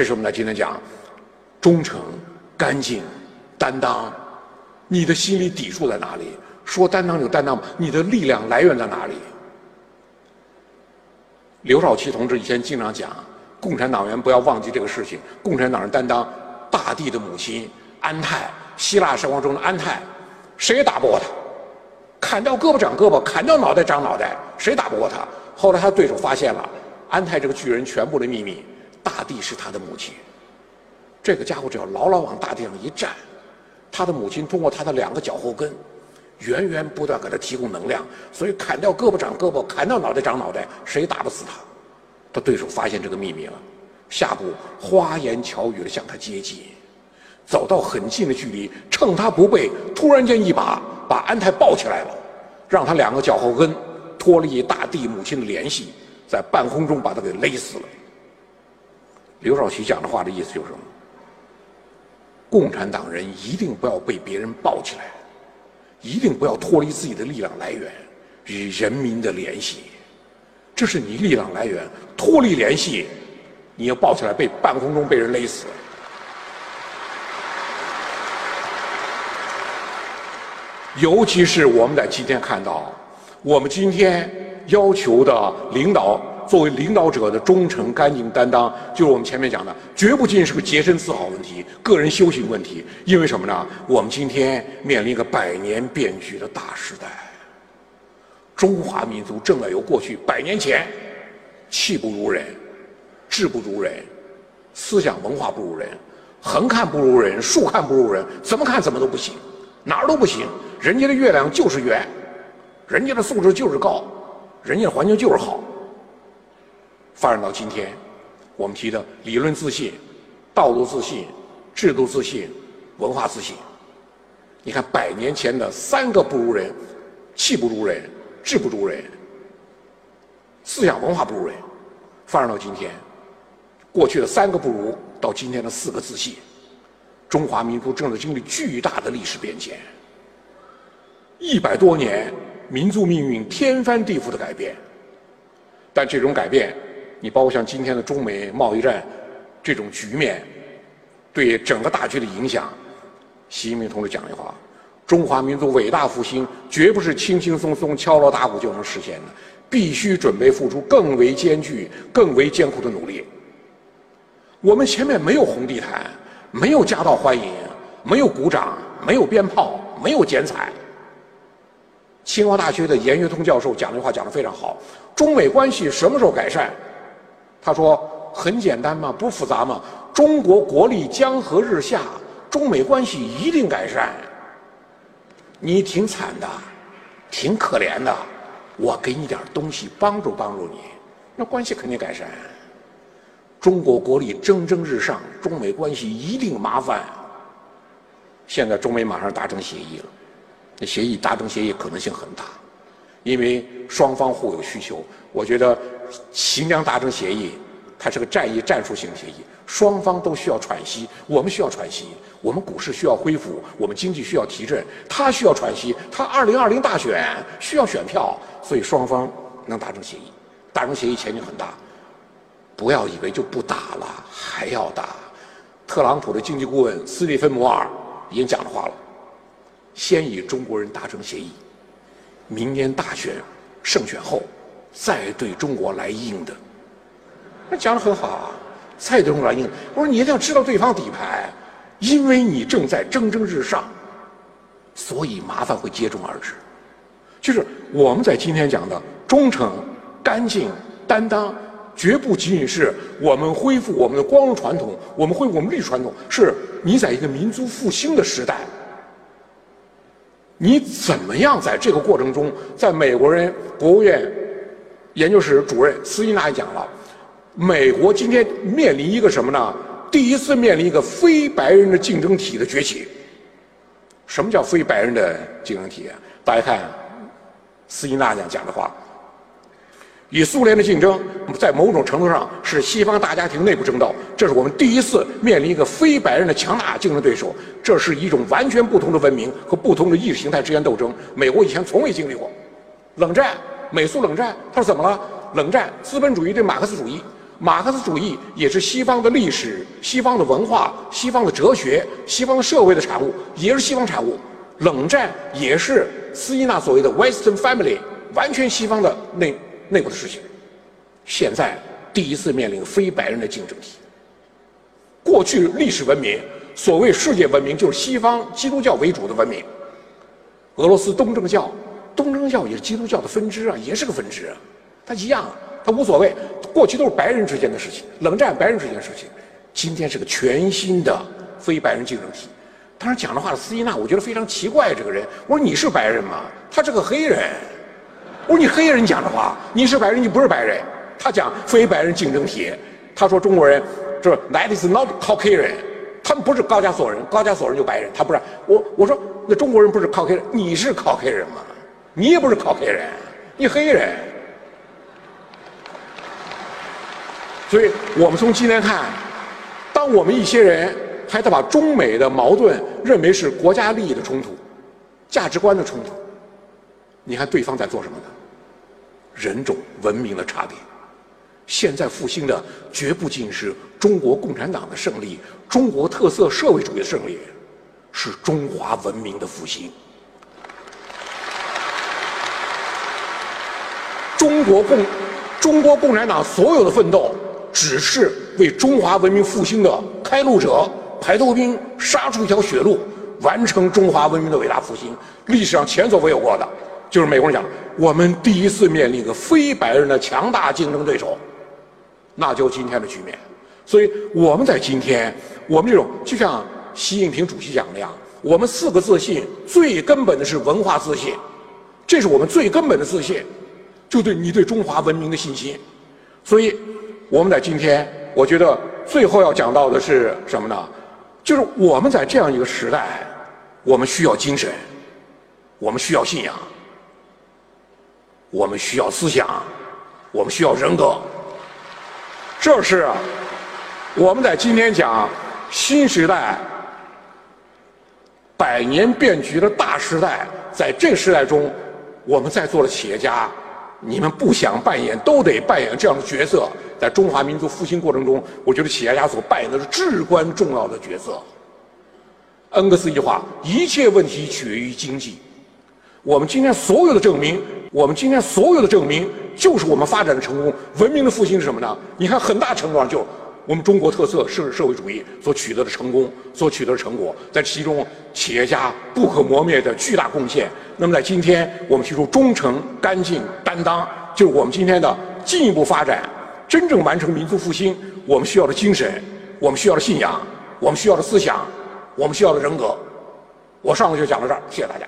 这是我们来今天讲忠诚、干净、担当。你的心理底数在哪里？说担当就担当，你的力量来源在哪里？刘少奇同志以前经常讲，共产党员不要忘记这个事情。共产党人担当大地的母亲安泰，希腊神话中的安泰，谁也打不过他。砍掉胳膊长胳膊，砍掉脑袋长脑袋，谁打不过他？后来他对手发现了安泰这个巨人全部的秘密，大地是他的母亲。这个家伙只要牢牢往大地上一站，他的母亲通过他的两个脚后跟。源源不断给他提供能量，所以砍掉胳膊长胳膊，砍掉脑袋长脑袋，谁打不死他？他对手发现这个秘密了，下步花言巧语的向他接近，走到很近的距离，趁他不备，突然间一把把安泰抱起来了，让他两个脚后跟脱离大地母亲的联系，在半空中把他给勒死了。刘少奇讲的话的意思就是什么？共产党人一定不要被别人抱起来。一定不要脱离自己的力量来源，与人民的联系，这是你力量来源。脱离联系，你要抱起来被半空中被人勒死。尤其是我们在今天看到，我们今天要求的领导。作为领导者的忠诚、干净、担当，就是我们前面讲的，绝不仅是个洁身自好问题、个人修行问题。因为什么呢？我们今天面临一个百年变局的大时代，中华民族正在由过去百年前气不如人、志不如人、思想文化不如人、横看不如人、竖看不如人，怎么看怎么都不行，哪儿都不行。人家的月亮就是圆，人家的素质就是高，人家的环境就是好。发展到今天，我们提的理论自信、道路自信、制度自信、文化自信。你看，百年前的三个不如人，气不如人，志不如人，思想文化不如人，发展到今天，过去的三个不如，到今天的四个自信，中华民族正在经历巨大的历史变迁。一百多年，民族命运天翻地覆的改变，但这种改变。你包括像今天的中美贸易战这种局面，对整个大局的影响，习近平同志讲一句话：中华民族伟大复兴绝不是轻轻松松敲锣打鼓就能实现的，必须准备付出更为艰巨、更为艰苦的努力。我们前面没有红地毯，没有夹道欢迎，没有鼓掌，没有鞭炮，没有剪彩。清华大学的严学通教授讲的话讲得非常好：中美关系什么时候改善？他说：“很简单嘛，不复杂嘛。中国国力江河日下，中美关系一定改善。你挺惨的，挺可怜的，我给你点东西帮助帮助你，那关系肯定改善。中国国力蒸蒸日上，中美关系一定麻烦。现在中美马上达成协议了，那协议达成协议可能性很大，因为双方互有需求。我觉得。”新疆达成协议，它是个战役战术性协议，双方都需要喘息，我们需要喘息，我们股市需要恢复，我们经济需要提振，他需要喘息，他二零二零大选需要选票，所以双方能达成协议，达成协议前景很大，不要以为就不打了，还要打。特朗普的经济顾问斯蒂芬摩尔已经讲了话了，先以中国人达成协议，明年大选胜选后。再对中国来硬的，那讲的很好啊！再对中国来硬，我说你一定要知道对方底牌，因为你正在蒸蒸日上，所以麻烦会接踵而至。就是我们在今天讲的忠诚、干净、担当，绝不仅仅是我们恢复我们的光荣传统，我们恢复我们历史传统，是你在一个民族复兴的时代，你怎么样在这个过程中，在美国人国务院。研究室主任斯金纳讲了，美国今天面临一个什么呢？第一次面临一个非白人的竞争体的崛起。什么叫非白人的竞争体？大家看斯金纳讲讲的话，与苏联的竞争，在某种程度上是西方大家庭内部争斗。这是我们第一次面临一个非白人的强大竞争对手。这是一种完全不同的文明和不同的意识形态之间斗争。美国以前从未经历过，冷战。美苏冷战，他说怎么了？冷战，资本主义对马克思主义，马克思主义也是西方的历史、西方的文化、西方的哲学、西方社会的产物，也是西方产物。冷战也是斯金纳所谓的 Western Family，完全西方的内内部的事情。现在第一次面临非白人的竞争体。过去历史文明，所谓世界文明，就是西方基督教为主的文明。俄罗斯东正教，东正教也是基督教的分支啊，也是个分支啊，它一样，它无所谓。过去都是白人之间的事情，冷战白人之间的事情，今天是个全新的非白人竞争体。当时讲的话，斯金纳我觉得非常奇怪，这个人，我说你是白人吗？他是个黑人。我说你黑人讲的话，你是白人，你不是白人。他讲非白人竞争体，他说中国人就是 that is not Caucasian，他们不是高加索人，高加索人就白人，他不是。我我说那中国人不是 Caucasian，你是 Caucasian 吗？你也不是 Caucasian，你黑人。所以我们从今天看，当我们一些人还在把中美的矛盾认为是国家利益的冲突、价值观的冲突，你看对方在做什么呢？人种文明的差别。现在复兴的绝不仅是中国共产党的胜利，中国特色社会主义的胜利，是中华文明的复兴。中国共中国共产党所有的奋斗。只是为中华文明复兴的开路者、排头兵，杀出一条血路，完成中华文明的伟大复兴。历史上前所未有过的，就是美国人讲，我们第一次面临一个非白人的强大竞争对手，那就今天的局面。所以我们在今天，我们这种就像习近平主席讲那样，我们四个自信，最根本的是文化自信，这是我们最根本的自信，就对你对中华文明的信心。所以。我们在今天，我觉得最后要讲到的是什么呢？就是我们在这样一个时代，我们需要精神，我们需要信仰，我们需要思想，我们需要人格。这是我们在今天讲新时代、百年变局的大时代，在这个时代中，我们在座的企业家。你们不想扮演，都得扮演这样的角色。在中华民族复兴过程中，我觉得企业家所扮演的是至关重要的角色。恩格斯一句话：一切问题取决于经济。我们今天所有的证明，我们今天所有的证明，就是我们发展的成功、文明的复兴是什么呢？你看，很大程度上就。我们中国特色社社会主义所取得的成功，所取得的成果，在其中企业家不可磨灭的巨大贡献。那么，在今天我们提出忠诚、干净、担当，就是我们今天的进一步发展、真正完成民族复兴我们需要的精神，我们需要的信仰，我们需要的思想，我们需要的人格。我上午就讲到这儿，谢谢大家。